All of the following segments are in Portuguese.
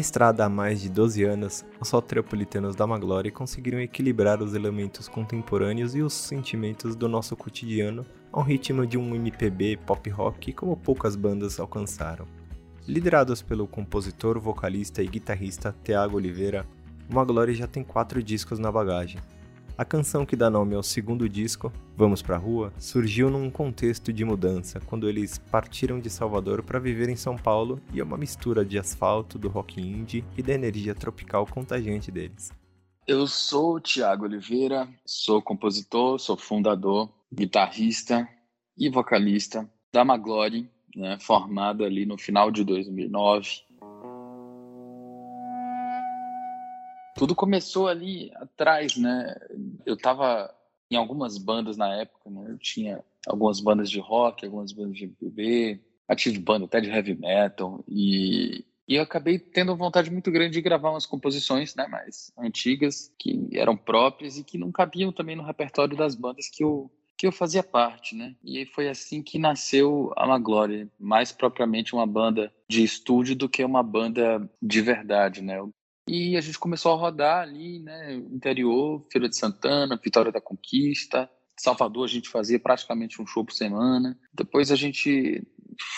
Estrada há mais de 12 anos, os soteropolitanos da Maglore conseguiram equilibrar os elementos contemporâneos e os sentimentos do nosso cotidiano ao ritmo de um MPB pop rock como poucas bandas alcançaram. Liderados pelo compositor, vocalista e guitarrista Thiago Oliveira, o Maglore já tem quatro discos na bagagem, a canção que dá nome ao segundo disco, Vamos Pra Rua, surgiu num contexto de mudança, quando eles partiram de Salvador para viver em São Paulo e é uma mistura de asfalto, do rock indie e da energia tropical contagiante deles. Eu sou Tiago Oliveira, sou compositor, sou fundador, guitarrista e vocalista da Maglore, né, formado ali no final de 2009 tudo começou ali atrás, né? Eu estava em algumas bandas na época, né? Eu tinha algumas bandas de rock, algumas bandas de MPB, tive banda até de heavy metal e, e eu acabei tendo vontade muito grande de gravar umas composições, né, mais antigas que eram próprias e que não cabiam também no repertório das bandas que eu que eu fazia parte, né? E foi assim que nasceu a Maglória, mais propriamente uma banda de estúdio do que uma banda de verdade, né? E a gente começou a rodar ali, né, interior, Feira de Santana, Vitória da Conquista, Salvador a gente fazia praticamente um show por semana. Depois a gente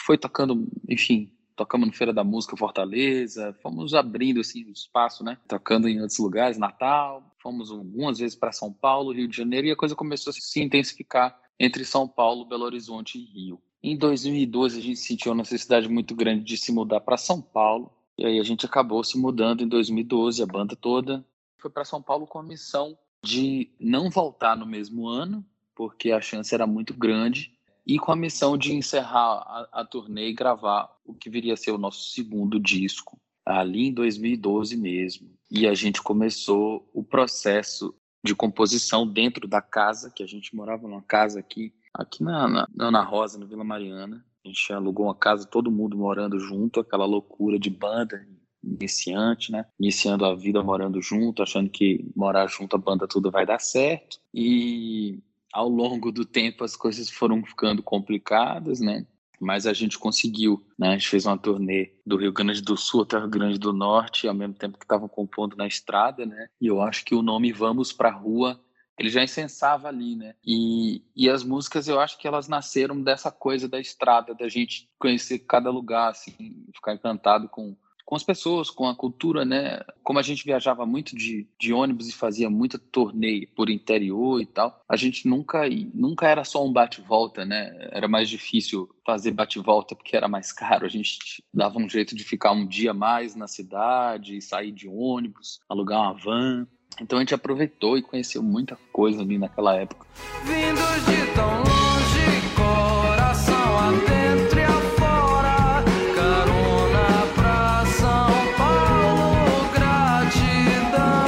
foi tocando, enfim, tocamos no Feira da Música Fortaleza, fomos abrindo assim o espaço, né? Tocando em outros lugares, Natal, fomos algumas vezes para São Paulo, Rio de Janeiro e a coisa começou a se intensificar entre São Paulo, Belo Horizonte e Rio. Em 2012 a gente sentiu a necessidade muito grande de se mudar para São Paulo e aí a gente acabou se mudando em 2012, a banda toda foi para São Paulo com a missão de não voltar no mesmo ano, porque a chance era muito grande, e com a missão de encerrar a, a turnê e gravar o que viria a ser o nosso segundo disco, ali em 2012 mesmo. E a gente começou o processo de composição dentro da casa, que a gente morava numa casa aqui, aqui na, na Ana Rosa, na Vila Mariana, a gente alugou uma casa, todo mundo morando junto, aquela loucura de banda iniciante, né? Iniciando a vida morando junto, achando que morar junto a banda tudo vai dar certo. E ao longo do tempo as coisas foram ficando complicadas, né? Mas a gente conseguiu, né? A gente fez uma turnê do Rio Grande do Sul até o Rio Grande do Norte, ao mesmo tempo que estavam compondo na estrada, né? E eu acho que o nome Vamos Pra Rua ele já incensava ali, né? E, e as músicas eu acho que elas nasceram dessa coisa da estrada, da gente conhecer cada lugar, assim, ficar encantado com, com as pessoas, com a cultura, né? Como a gente viajava muito de, de ônibus e fazia muita torneio por interior e tal, a gente nunca nunca era só um bate-volta, né? Era mais difícil fazer bate-volta porque era mais caro. A gente dava um jeito de ficar um dia mais na cidade, sair de ônibus, alugar uma van. Então a gente aproveitou e conheceu muita coisa ali naquela época. Vindo de tão longe, coração adentro e afora, carona pra São Paulo, gratidão.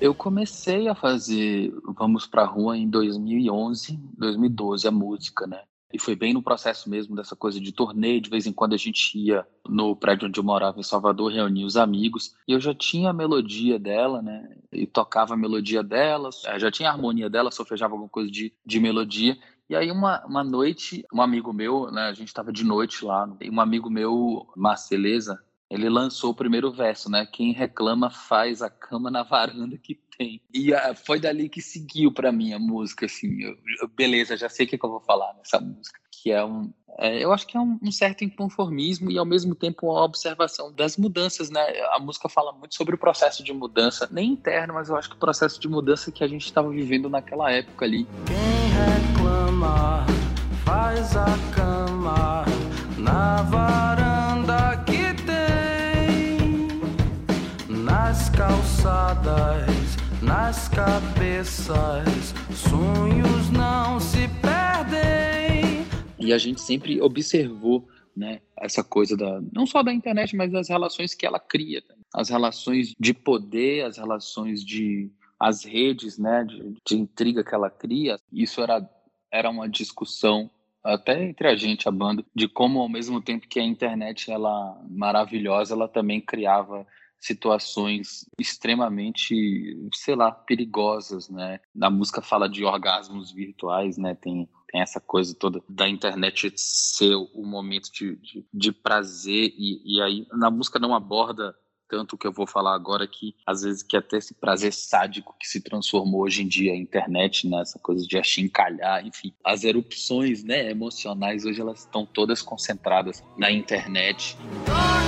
Eu comecei a fazer Vamos Pra Rua em 2011, 2012, a música, né? E foi bem no processo mesmo dessa coisa de torneio. De vez em quando a gente ia no prédio onde eu morava, em Salvador, reunir os amigos. E eu já tinha a melodia dela, né? E tocava a melodia dela, eh, já tinha a harmonia dela, sofejava alguma coisa de, de melodia. E aí, uma, uma noite, um amigo meu, né? A gente estava de noite lá, e um amigo meu, Marceleza, ele lançou o primeiro verso, né? Quem reclama faz a cama na varanda que tem. E uh, foi dali que seguiu para mim a música, assim. Eu, eu, beleza, já sei o que, que, eu vou falar nessa música. Que é um. É, eu acho que é um, um, certo inconformismo e, ao mesmo tempo, uma observação das mudanças, né? A música fala muito sobre o processo de mudança, nem interno, mas eu acho que o processo de mudança que a gente estava vivendo naquela época ali. Quem reclama faz a cama na varanda guardadas nas cabeças, sonhos não se perdem. E a gente sempre observou né, essa coisa da não só da internet, mas das relações que ela cria, as relações de poder, as relações de as redes, né, de, de intriga que ela cria. Isso era era uma discussão até entre a gente, a banda, de como ao mesmo tempo que a internet ela maravilhosa, ela também criava situações extremamente, sei lá, perigosas, né? A música fala de orgasmos virtuais, né? Tem, tem essa coisa toda da internet ser o momento de, de, de prazer e, e aí na música não aborda tanto o que eu vou falar agora que às vezes que até esse prazer sádico que se transformou hoje em dia a internet né, coisa de achincalhar, enfim, as erupções, né, emocionais hoje elas estão todas concentradas na internet. Toque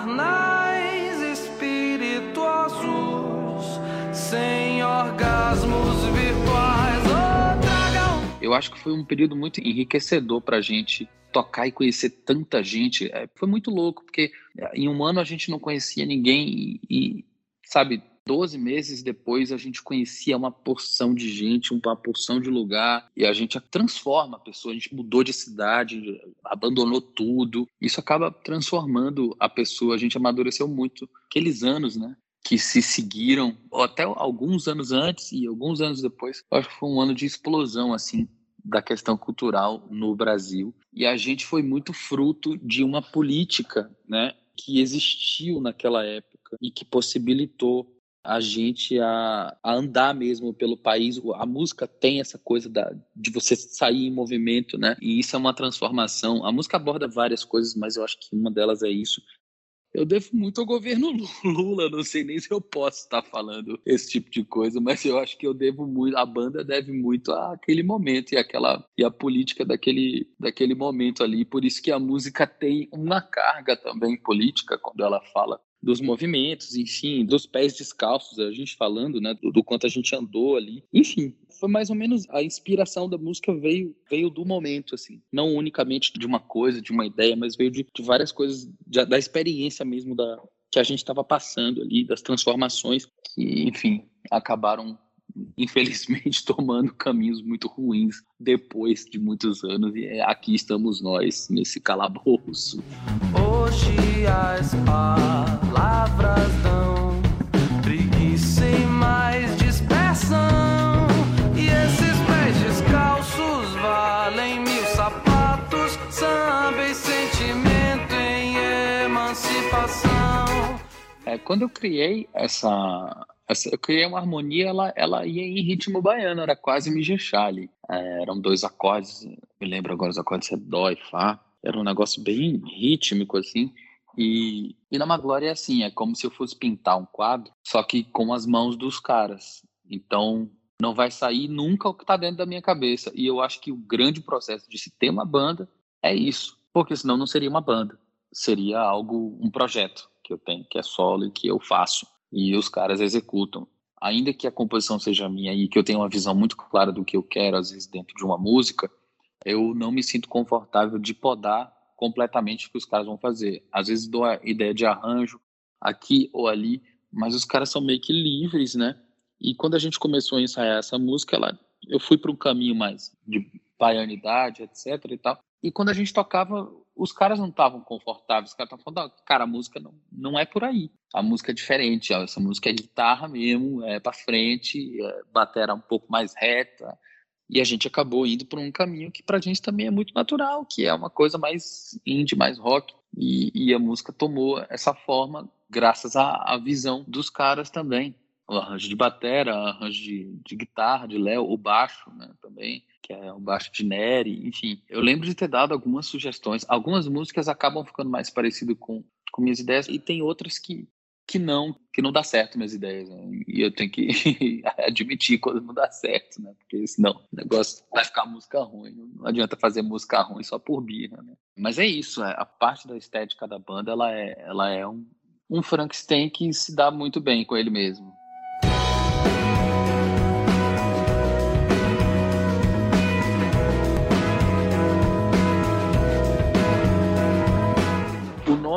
encarnais espirituosos sem orgasmos virtuais. Oh, Eu acho que foi um período muito enriquecedor para a gente tocar e conhecer tanta gente. É, foi muito louco, porque é, em um ano a gente não conhecia ninguém e, e sabe, 12 meses depois a gente conhecia uma porção de gente, uma porção de lugar, e a gente transforma a pessoa, a gente mudou de cidade, abandonou tudo. Isso acaba transformando a pessoa, a gente amadureceu muito. Aqueles anos, né? que se seguiram até alguns anos antes e alguns anos depois. Acho que foi um ano de explosão assim da questão cultural no Brasil e a gente foi muito fruto de uma política, né, que existiu naquela época e que possibilitou a gente a, a, andar mesmo pelo país. A música tem essa coisa da, de você sair em movimento, né? E isso é uma transformação. A música aborda várias coisas, mas eu acho que uma delas é isso. Eu devo muito ao governo Lula, não sei nem se eu posso estar falando esse tipo de coisa, mas eu acho que eu devo muito, a banda deve muito àquele momento e aquela e a política daquele daquele momento ali, por isso que a música tem uma carga também política quando ela fala dos movimentos, enfim, dos pés descalços, a gente falando, né, do, do, quanto a gente andou ali. Enfim, foi mais ou menos a inspiração da música veio veio do momento, assim, não unicamente de uma coisa, de uma ideia, mas veio de, de várias coisas, de, da experiência mesmo da que a gente estava passando ali, das transformações que, enfim, acabaram infelizmente tomando caminhos muito ruins depois de muitos anos e é, aqui estamos nós nesse calabouço. Hoje as palavras dão preguiça e mais dispersão e esses pés descalços valem mil sapatos, samba e sentimento em emancipação. É, quando eu criei essa eu criei uma harmonia, ela, ela ia em ritmo baiano, era quase mijexá ali. É, eram dois acordes, me lembro agora os acordes é dó e fá. Era um negócio bem rítmico, assim. E, e na Maglória é assim, é como se eu fosse pintar um quadro, só que com as mãos dos caras. Então, não vai sair nunca o que está dentro da minha cabeça. E eu acho que o grande processo de se ter uma banda é isso, porque senão não seria uma banda, seria algo, um projeto que eu tenho, que é solo e que eu faço e os caras executam. Ainda que a composição seja minha e que eu tenha uma visão muito clara do que eu quero, às vezes dentro de uma música, eu não me sinto confortável de podar completamente o que os caras vão fazer. Às vezes dou a ideia de arranjo aqui ou ali, mas os caras são meio que livres, né? E quando a gente começou a ensaiar essa música, ela, eu fui para um caminho mais de baianidade, etc e tal. E quando a gente tocava, os caras não estavam confortáveis, os caras estavam falando, cara, a música não, não é por aí. A música é diferente, ó, essa música é guitarra mesmo, é para frente, é batera um pouco mais reta. E a gente acabou indo por um caminho que pra gente também é muito natural, que é uma coisa mais indie, mais rock. E, e a música tomou essa forma graças à, à visão dos caras também. O arranjo de batera, arranjo de, de guitarra, de Léo, o baixo né, também que é o baixo de Neri, enfim. Eu lembro de ter dado algumas sugestões. Algumas músicas acabam ficando mais parecido com, com minhas ideias e tem outras que, que não, que não dá certo minhas ideias. Né? E eu tenho que admitir quando não dá certo, né? Porque senão o negócio vai ficar música ruim. Não adianta fazer música ruim só por birra, né? Mas é isso, é, a parte da estética da banda, ela é, ela é um, um Frankenstein que se dá muito bem com ele mesmo.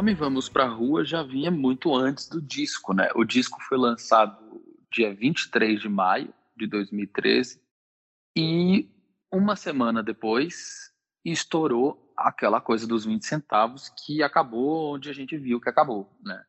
Nome Vamos Pra Rua já vinha muito antes do disco, né? O disco foi lançado dia 23 de maio de 2013 e uma semana depois estourou aquela coisa dos 20 centavos que acabou onde a gente viu que acabou, né?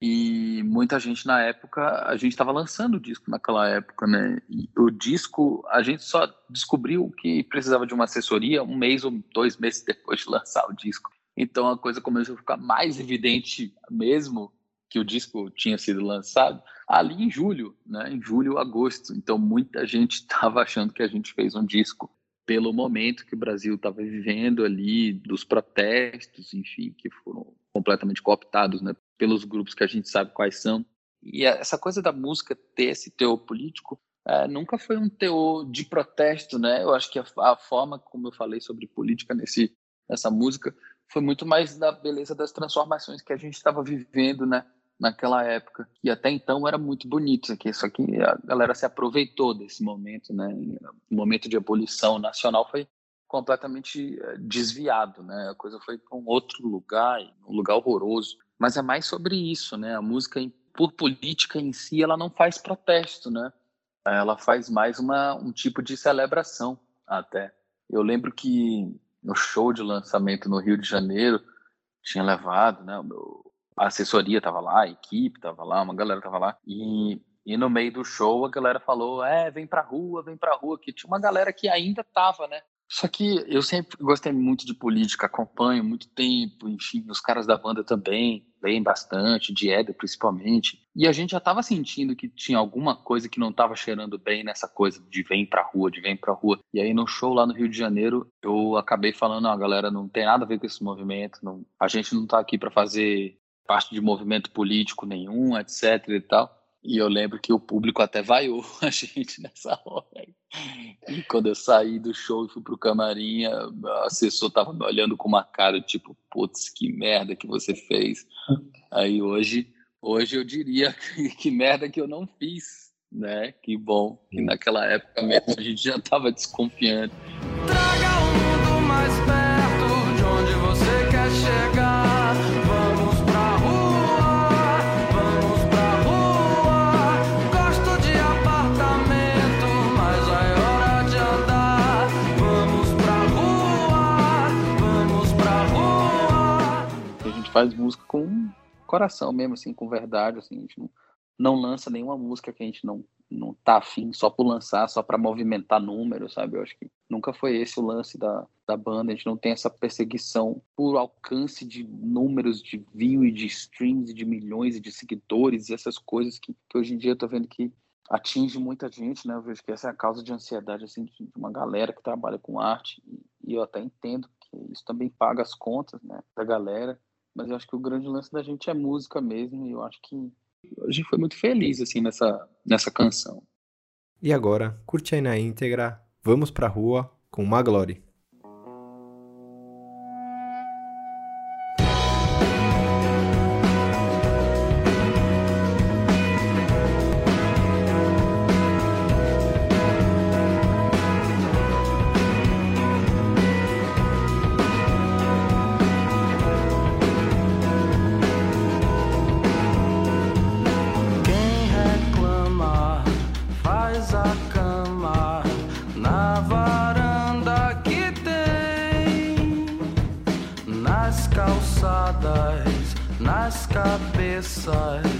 E muita gente na época, a gente estava lançando o disco naquela época, né? E o disco, a gente só descobriu que precisava de uma assessoria um mês ou dois meses depois de lançar o disco. Então a coisa começou a ficar mais evidente mesmo que o disco tinha sido lançado ali em julho, né? Em julho, agosto. Então muita gente estava achando que a gente fez um disco pelo momento que o Brasil estava vivendo ali, dos protestos, enfim, que foram completamente cooptados né, pelos grupos que a gente sabe quais são. E essa coisa da música ter esse teor político é, nunca foi um teor de protesto, né? Eu acho que a, a, forma como eu falei sobre política nesse, nessa música foi muito mais da beleza das transformações que a gente estava vivendo, né? Naquela época, e até então era muito bonito aqui, só que a galera se aproveitou desse momento, né? O momento de abolição nacional foi completamente eh, desviado, né? A coisa foi para um outro lugar, um lugar horroroso. Mas é mais sobre isso, né? A música, por política em si, ela não faz protesto, né? Ela faz mais uma, um tipo de celebração, até. Eu lembro que no show de lançamento no Rio de Janeiro, tinha levado, né? a assessoria estava lá, a equipe estava lá, uma galera estava lá. E, e no meio do show a galera falou: é, vem pra rua, vem pra rua. Que tinha uma galera que ainda estava, né? Só que eu sempre gostei muito de política, acompanho muito tempo, enfim, os caras da banda também, bem bastante, de Éder principalmente. E a gente já estava sentindo que tinha alguma coisa que não estava cheirando bem nessa coisa de vem pra rua, de vem pra rua. E aí no show lá no Rio de Janeiro, eu acabei falando, não, galera, não tem nada a ver com esse movimento, não, a gente não tá aqui para fazer parte de movimento político nenhum, etc e tal. E eu lembro que o público até vaiou a gente nessa hora. E quando eu saí do show e fui pro camarim, a assessor tava me olhando com uma cara tipo, putz, que merda que você fez. Aí hoje, hoje eu diria que, que merda que eu não fiz, né? Que bom que naquela época mesmo a gente já tava desconfiando. Faz música com coração mesmo, assim, com verdade, assim, a gente não, não lança nenhuma música que a gente não não tá afim só por lançar, só para movimentar números, sabe? Eu acho que nunca foi esse o lance da, da banda. A gente não tem essa perseguição por alcance de números de view e de streams e de milhões e de seguidores e essas coisas que, que hoje em dia eu tô vendo que atinge muita gente, né? Eu vejo que essa é a causa de ansiedade assim de uma galera que trabalha com arte e eu até entendo que isso também paga as contas, né, da galera, mas eu acho que o grande lance da gente é música mesmo e eu acho que a gente foi muito feliz assim nessa nessa canção. E agora, curte aí na íntegra Vamos pra Rua com Maglore. Cabeças,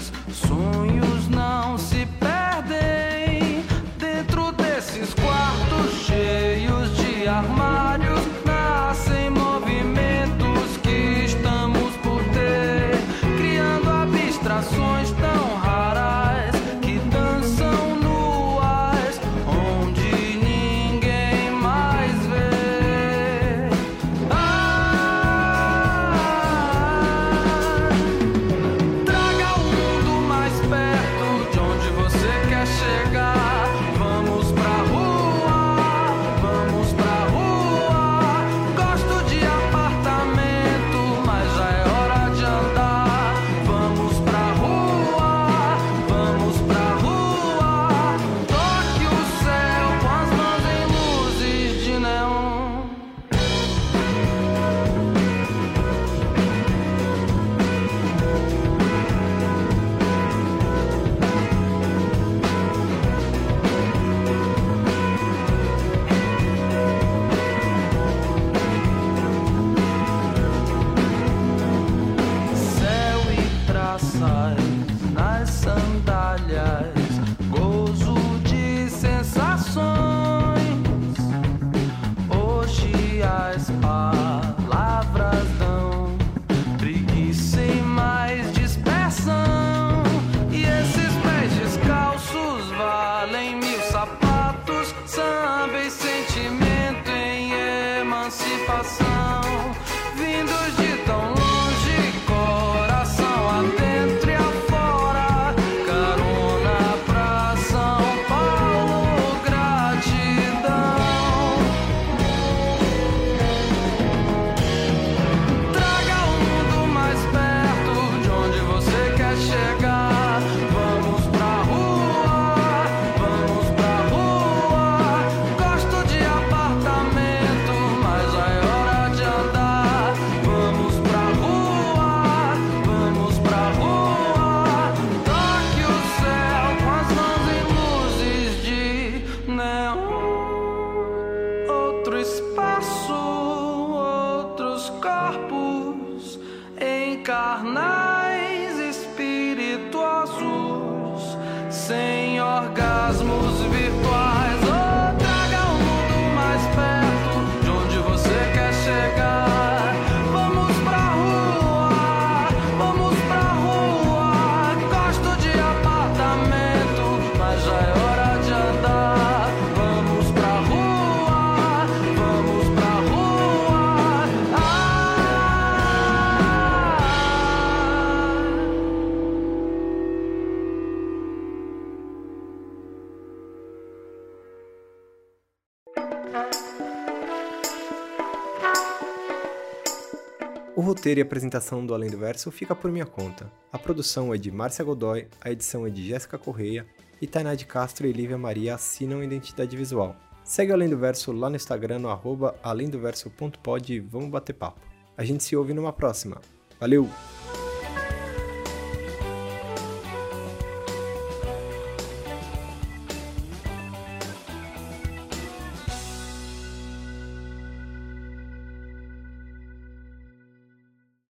O roteiro e apresentação do Além do Verso fica por minha conta. A produção é de Márcia Godoy, a edição é de Jéssica Correia e Tainá de Castro e Lívia Maria assinam Identidade Visual. Segue o Além do Verso lá no Instagram no arroba alendoverso.pod e vamos bater papo. A gente se ouve numa próxima. Valeu!